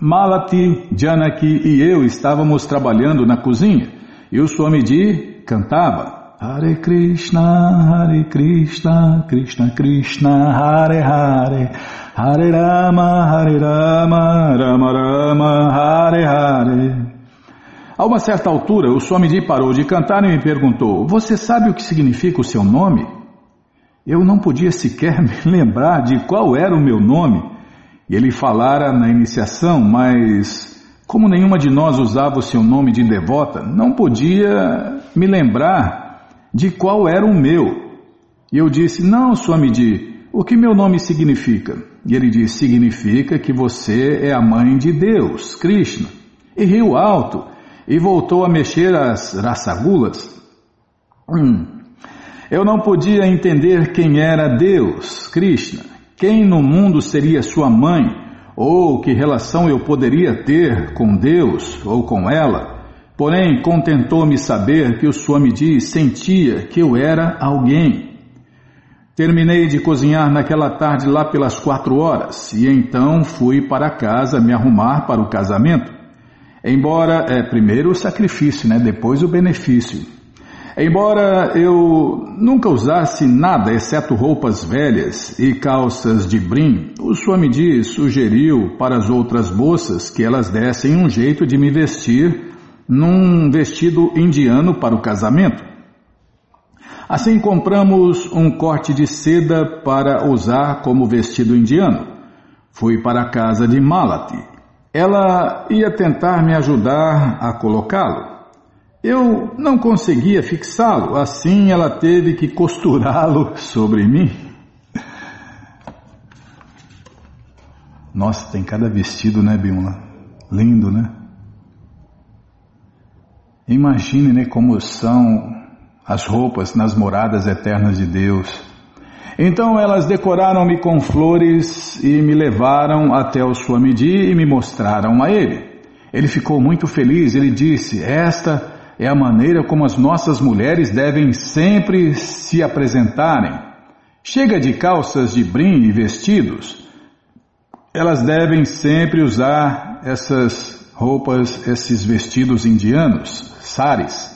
A: Malati, Janaki e eu estávamos trabalhando na cozinha e o Swamiji cantava Hare Krishna, Hare Krishna, Krishna Krishna, Hare Hare, Hare Rama, Hare Rama, Rama Rama, Hare Hare. A uma certa altura, o Swamiji parou de cantar e me perguntou: Você sabe o que significa o seu nome? Eu não podia sequer me lembrar de qual era o meu nome. Ele falara na iniciação, mas como nenhuma de nós usava o seu nome de devota, não podia me lembrar de qual era o meu. E eu disse: Não, Swamiji, o que meu nome significa? E ele disse: Significa que você é a mãe de Deus, Krishna. E riu alto e voltou a mexer as raçagulas. Hum. Eu não podia entender quem era Deus, Krishna, quem no mundo seria sua mãe, ou que relação eu poderia ter com Deus ou com ela. Porém, contentou-me saber que o Swamiji sentia que eu era alguém. Terminei de cozinhar naquela tarde lá pelas quatro horas e então fui para casa me arrumar para o casamento. Embora é primeiro o sacrifício, né? Depois o benefício. Embora eu nunca usasse nada exceto roupas velhas e calças de brim, o Swamiji sugeriu para as outras moças que elas dessem um jeito de me vestir num vestido indiano para o casamento. Assim compramos um corte de seda para usar como vestido indiano. Fui para a casa de Malati ela ia tentar me ajudar a colocá-lo. Eu não conseguia fixá-lo, assim ela teve que costurá-lo sobre mim. Nossa, tem cada vestido, né, Bimla? Lindo, né? Imagine, né, como são as roupas nas moradas eternas de Deus. Então elas decoraram-me com flores e me levaram até o Swamiji e me mostraram a ele. Ele ficou muito feliz, ele disse, esta é a maneira como as nossas mulheres devem sempre se apresentarem. Chega de calças de brim e vestidos. Elas devem sempre usar essas roupas, esses vestidos indianos, saris.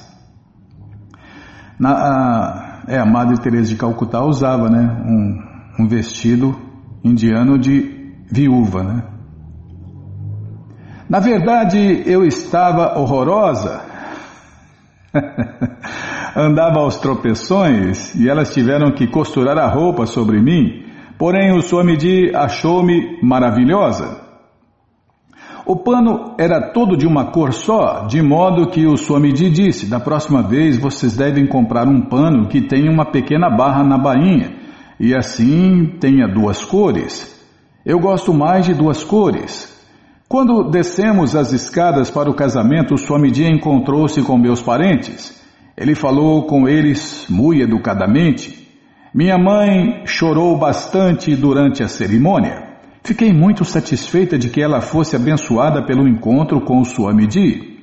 A: Na, a, é, a Madre Teresa de Calcutá usava, né, um, um vestido indiano de viúva, né? Na verdade, eu estava horrorosa. Andava aos tropeções e elas tiveram que costurar a roupa sobre mim. Porém, o Swamiji achou-me maravilhosa. O pano era todo de uma cor só, de modo que o Swamiji disse: da próxima vez vocês devem comprar um pano que tenha uma pequena barra na bainha, e assim tenha duas cores. Eu gosto mais de duas cores. Quando descemos as escadas para o casamento, Swamiji encontrou-se com meus parentes. Ele falou com eles muito educadamente. Minha mãe chorou bastante durante a cerimônia. Fiquei muito satisfeita de que ela fosse abençoada pelo encontro com o Swamiji.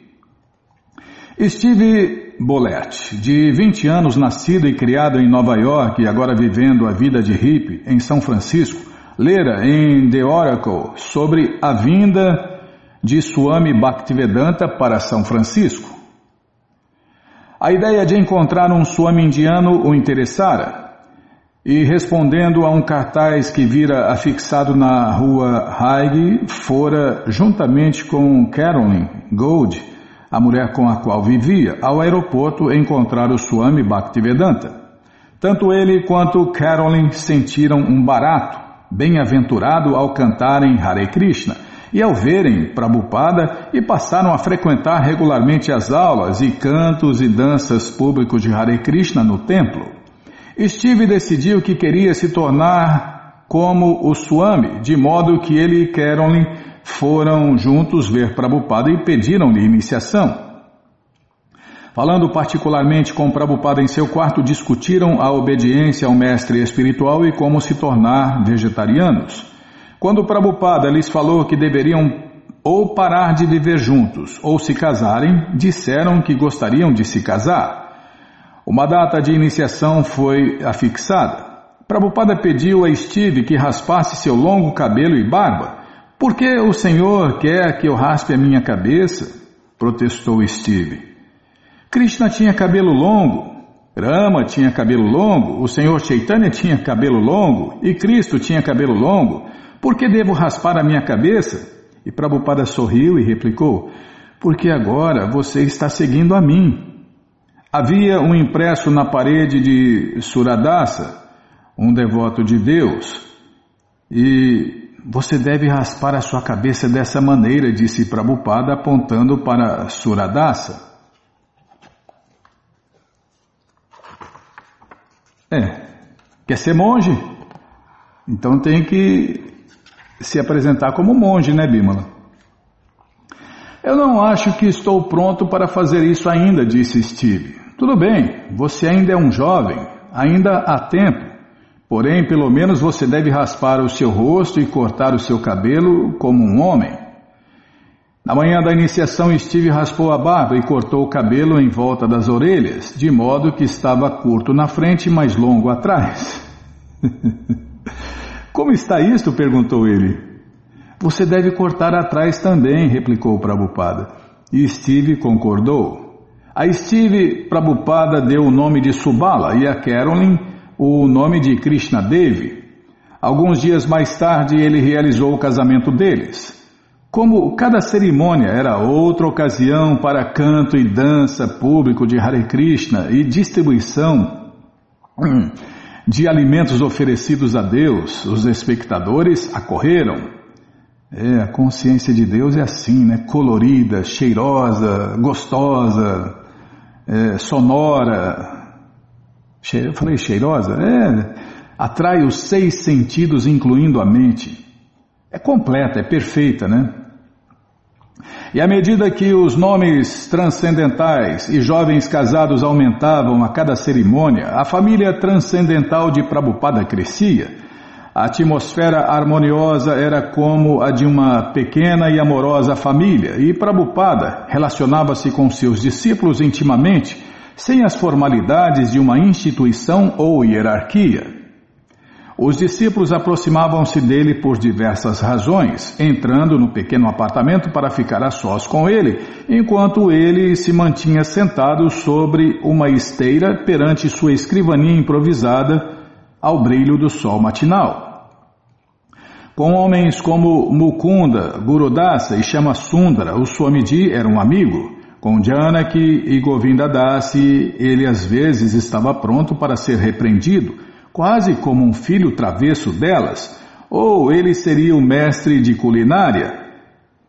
A: Steve Bolett, de 20 anos, nascido e criado em Nova York e agora vivendo a vida de hippie em São Francisco, lera em The Oracle sobre a vinda de Swami Bhaktivedanta para São Francisco. A ideia de encontrar um Swami indiano o interessara e respondendo a um cartaz que vira afixado na rua Haig, fora, juntamente com Carolyn Gold, a mulher com a qual vivia, ao aeroporto encontrar o Swami Bhaktivedanta. Tanto ele quanto Carolyn sentiram um barato, bem-aventurado ao cantarem Hare Krishna e ao verem Prabhupada e passaram a frequentar regularmente as aulas e cantos e danças públicos de Hare Krishna no templo. Steve decidiu que queria se tornar como o Swami, de modo que ele e Carolyn foram juntos ver Prabhupada e pediram-lhe iniciação. Falando particularmente com Prabhupada em seu quarto, discutiram a obediência ao mestre espiritual e como se tornar vegetarianos. Quando Prabhupada lhes falou que deveriam ou parar de viver juntos ou se casarem, disseram que gostariam de se casar. Uma data de iniciação foi afixada. Prabhupada pediu a Steve que raspasse seu longo cabelo e barba. Por que o Senhor quer que eu raspe a minha cabeça? protestou Steve. Krishna tinha cabelo longo, Rama tinha cabelo longo, o Senhor Chaitanya tinha cabelo longo e Cristo tinha cabelo longo. Por que devo raspar a minha cabeça? E Prabhupada sorriu e replicou: Porque agora você está seguindo a mim. Havia um impresso na parede de Suradasa, um devoto de Deus, e você deve raspar a sua cabeça dessa maneira, disse Prabhupada apontando para Suradasa. É, quer ser monge? Então tem que se apresentar como monge, né, Bímola? Eu não acho que estou pronto para fazer isso ainda, disse Steve. Tudo bem, você ainda é um jovem, ainda há tempo. Porém, pelo menos você deve raspar o seu rosto e cortar o seu cabelo como um homem. Na manhã da iniciação, Steve raspou a barba e cortou o cabelo em volta das orelhas, de modo que estava curto na frente e mais longo atrás. Como está isto? perguntou ele. Você deve cortar atrás também, replicou Prabhupada. E Steve concordou. A Steve Prabhupada deu o nome de Subala e a Carolyn o nome de Krishna Devi. Alguns dias mais tarde ele realizou o casamento deles. Como cada cerimônia era outra ocasião para canto e dança público de Hare Krishna e distribuição de alimentos oferecidos a Deus, os espectadores acorreram. É, a consciência de Deus é assim, né? Colorida, cheirosa, gostosa, é, sonora. Eu falei cheirosa? É, atrai os seis sentidos, incluindo a mente. É completa, é perfeita, né? E à medida que os nomes transcendentais e jovens casados aumentavam a cada cerimônia, a família transcendental de Prabhupada crescia. A atmosfera harmoniosa era como a de uma pequena e amorosa família, e Prabhupada relacionava-se com seus discípulos intimamente, sem as formalidades de uma instituição ou hierarquia. Os discípulos aproximavam-se dele por diversas razões, entrando no pequeno apartamento para ficar a sós com ele, enquanto ele se mantinha sentado sobre uma esteira perante sua escrivaninha improvisada ao brilho do sol matinal. Com homens como Mukunda, Gurudasa e Chamasundara, o Swamiji era um amigo. Com Janaki e Govindadasi, ele às vezes estava pronto para ser repreendido, quase como um filho travesso delas, ou ele seria o mestre de culinária,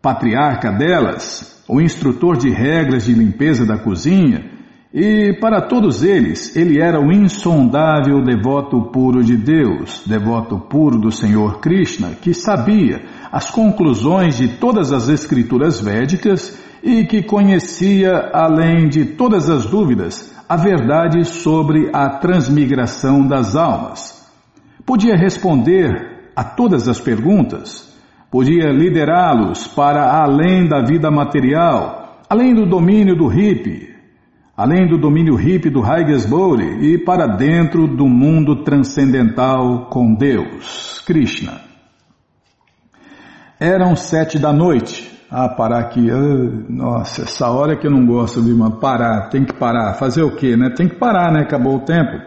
A: patriarca delas, o instrutor de regras de limpeza da cozinha, e para todos eles ele era o insondável devoto puro de Deus, devoto puro do Senhor Krishna, que sabia as conclusões de todas as escrituras védicas e que conhecia, além de todas as dúvidas, a verdade sobre a transmigração das almas. Podia responder a todas as perguntas, podia liderá-los para além da vida material, além do domínio do hippie, além do domínio hippie do Haigesbori e para dentro do mundo transcendental com Deus, Krishna. Eram sete da noite ah, parar aqui. Nossa, essa hora que eu não gosto de uma parar, tem que parar. Fazer o quê, né? Tem que parar, né? Acabou o tempo.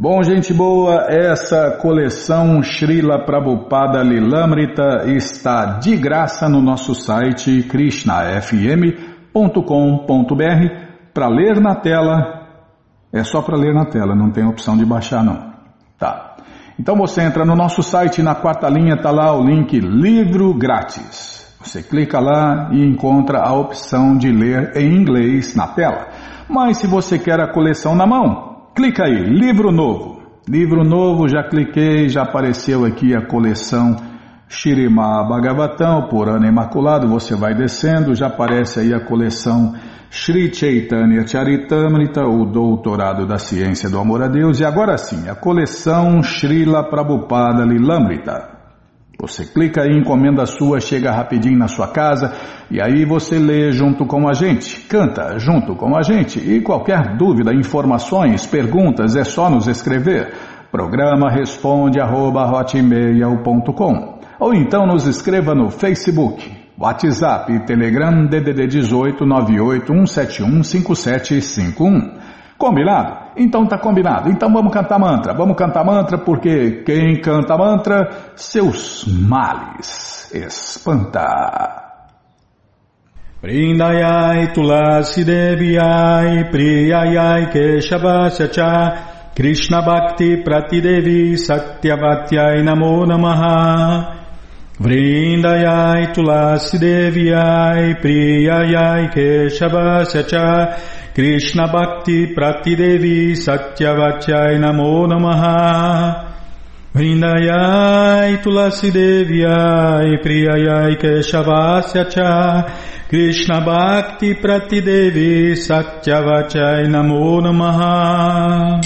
A: Bom, gente boa, essa coleção Srila Prabhupada Lilamrita está de graça no nosso site krishnafm.com.br para ler na tela. É só para ler na tela, não tem opção de baixar não. Tá. Então você entra no nosso site, na quarta linha está lá o link livro grátis. Você clica lá e encontra a opção de ler em inglês na tela. Mas se você quer a coleção na mão, clica aí, livro novo. Livro novo, já cliquei, já apareceu aqui a coleção Shirima Bhagavatam, por ano imaculado, você vai descendo, já aparece aí a coleção Sri Chaitanya Charitamrita, o doutorado da ciência do amor a Deus, e agora sim, a coleção Srila Prabhupada Lilamrita. Você clica aí, encomenda sua, chega rapidinho na sua casa e aí você lê junto com a gente, canta junto com a gente e qualquer dúvida, informações, perguntas é só nos escrever. Programa responde arroba, ou então nos escreva no Facebook, WhatsApp e Telegram DDD 18 98 171 5751. Combinado? Então tá combinado. Então vamos cantar mantra. Vamos cantar mantra porque quem canta mantra, seus males espanta. Vrindayai tulasi deviai priyayai keshavasya cha Krishna bhakti pratidevi satyavatyai namo namaha Vrindayai tulasi deviai priyayai keshavasya Krishna Bhakti Pratidevi Satyavachai Namo Namaha.
B: Vrindayai Tulasi Devyai Priyayai Keshavasya Cha. Krishna Bhakti Pratidevi Satyavachai Namo Namaha.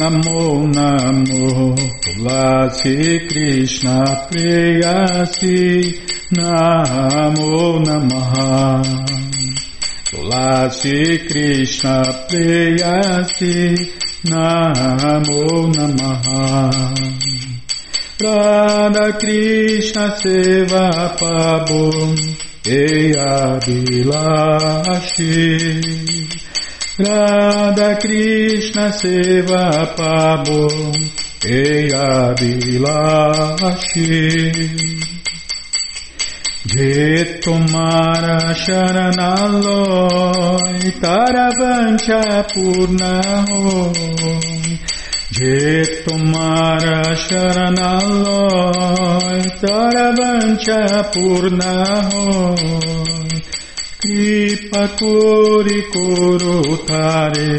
B: Namo Namo Tulasi Krishna Priyasi Namo Namaha. Tulasi Krishna Preyasi Namo Namaha. Radha Krishna Seva Pabum Eya Bilashi Radha Krishna Seva Pabum Eya Bilashi Je tomara sharanaloy taravancha purnahoy Je tomara sharanaloy taravancha purnahoy Kripa kori korotare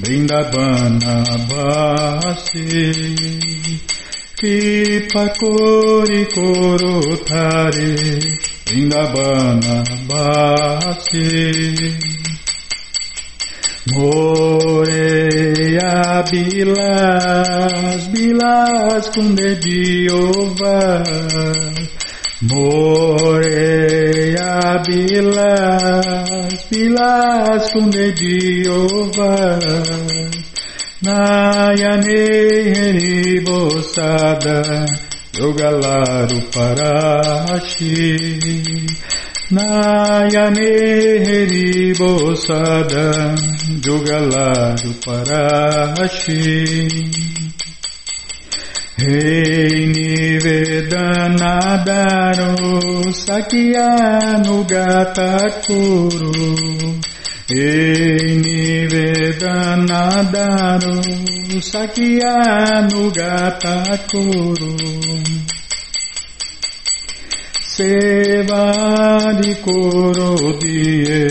B: Brindabana basi Kipakori Korotare Vrindavana Bhakti. Moreia Bilas, Bilas com dedinho Moreia Bilas, Bilas com dedinho Nayane Bosada Yogalaru Parashi. Nayane Bosada Yogalaru Parashi. Rei Nivedanadaro Sakyanu Gatakuru Ei Nivedanadaru Sakyanu Gatakuru Sevadi Korodie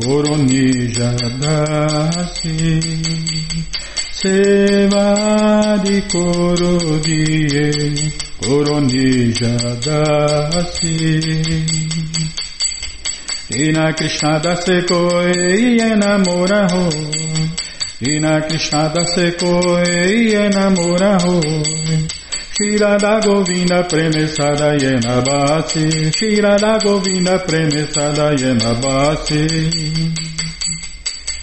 B: Koronijadasi. Sevadi Korodie Koronijadasi Ina Krishna dase koi enamora ho Ina Krishna dase koi enamora ho Shira da Govinda premesada yena basi Shira da Govinda premesada yena basi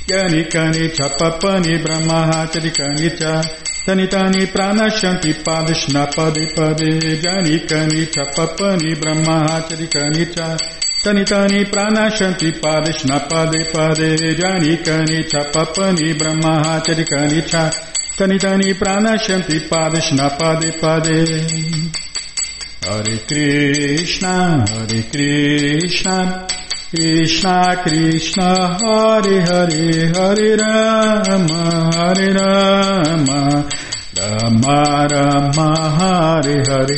B: Yani kani chapapani brahmahachari kani cha. Tani tani pranashanti padishna pade pade Jani kani chapapani brahmahachari kani cha Tani tani pranashanti padishna pade pade jani kani chapapani brahma chari kani cha. Tani tani pranashanti padishna pade pade. Hare Krishna Hare Krishna Krishna Krishna Hare Hare Hare Rama Hare Rama. Rama Rama Hare Hare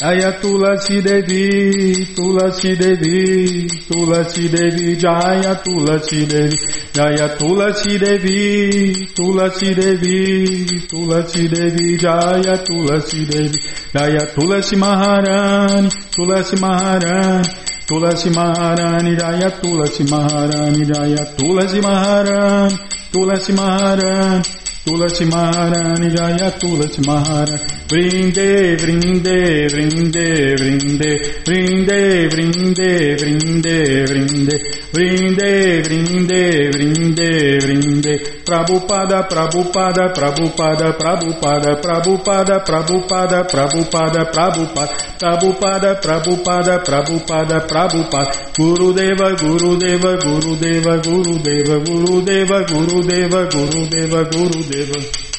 B: Jaya Tulasi Devi, Tulasi Devi, Tulasi Devi, Jaya Tulasi Devi, Jaya Tulasi Devi, Tulasi Devi, Tulasi Devi, Jaya Tulasi Devi, Jaya Tulasi Maharani, Tulasi Maharani, Tulasi Maharani, Jaya Tulasi Maharani, Jaya Tulasi Maharani, Tulasi Maharani, Tulasi Maharani Jaya Tulasi Maharani Vrinde Vrinde Vrinde Vrinde. Vrinde Vrinde Vrinde Vrinde. Vrinde Vrinde Vrinde Vrinde Prabhupada Prabhupada Prabhupada Prabhupada Prabhupada Prabhupada Prabhupada Prabhupada Prabhupada Prabhupada Prabhupada Prabhupada Gurudeva Gurudeva Gurudeva Gurudeva Gurudeva Gurudeva Gurudeva Gurudeva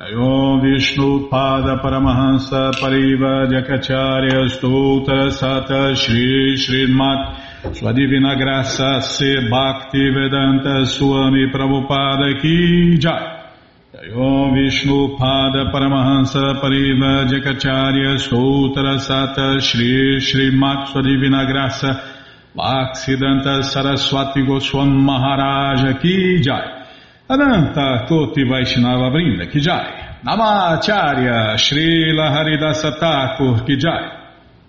A: Om Vishnu Pada Paramahansa Pariva Jakacharya Stoutra Sata Shri Srimat Sua Divina Graça Se Bhakti Vedanta Swami Prabhupada Ki Jai. Om Vishnu Pada Paramahansa Pariva Jakacharya Stoutra Sata Shri Srimat Sua Divina Graça Bhaksidanta Saraswati Goswam Maharaja Ki Jai Ananta Koti Vaishnava Brinda Ki Jai. Namacharya Srila Haridasa Thakur Ki Jai.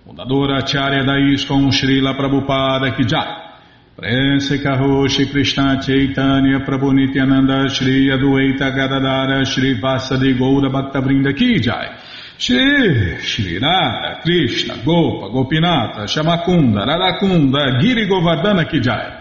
A: Fundadora Acharya da Srila Prabhupada Ki Jai. Prense Karoshi Krishna Chaitanya Prabhu Nityananda Shri Adueita Gadadara Shri Vasadi Goura Bhakta Brinda Ki Jai. Shri Shri Radha Krishna Gopa Gopinata Shamakunda Radakunda Giri Govardhana Ki Jai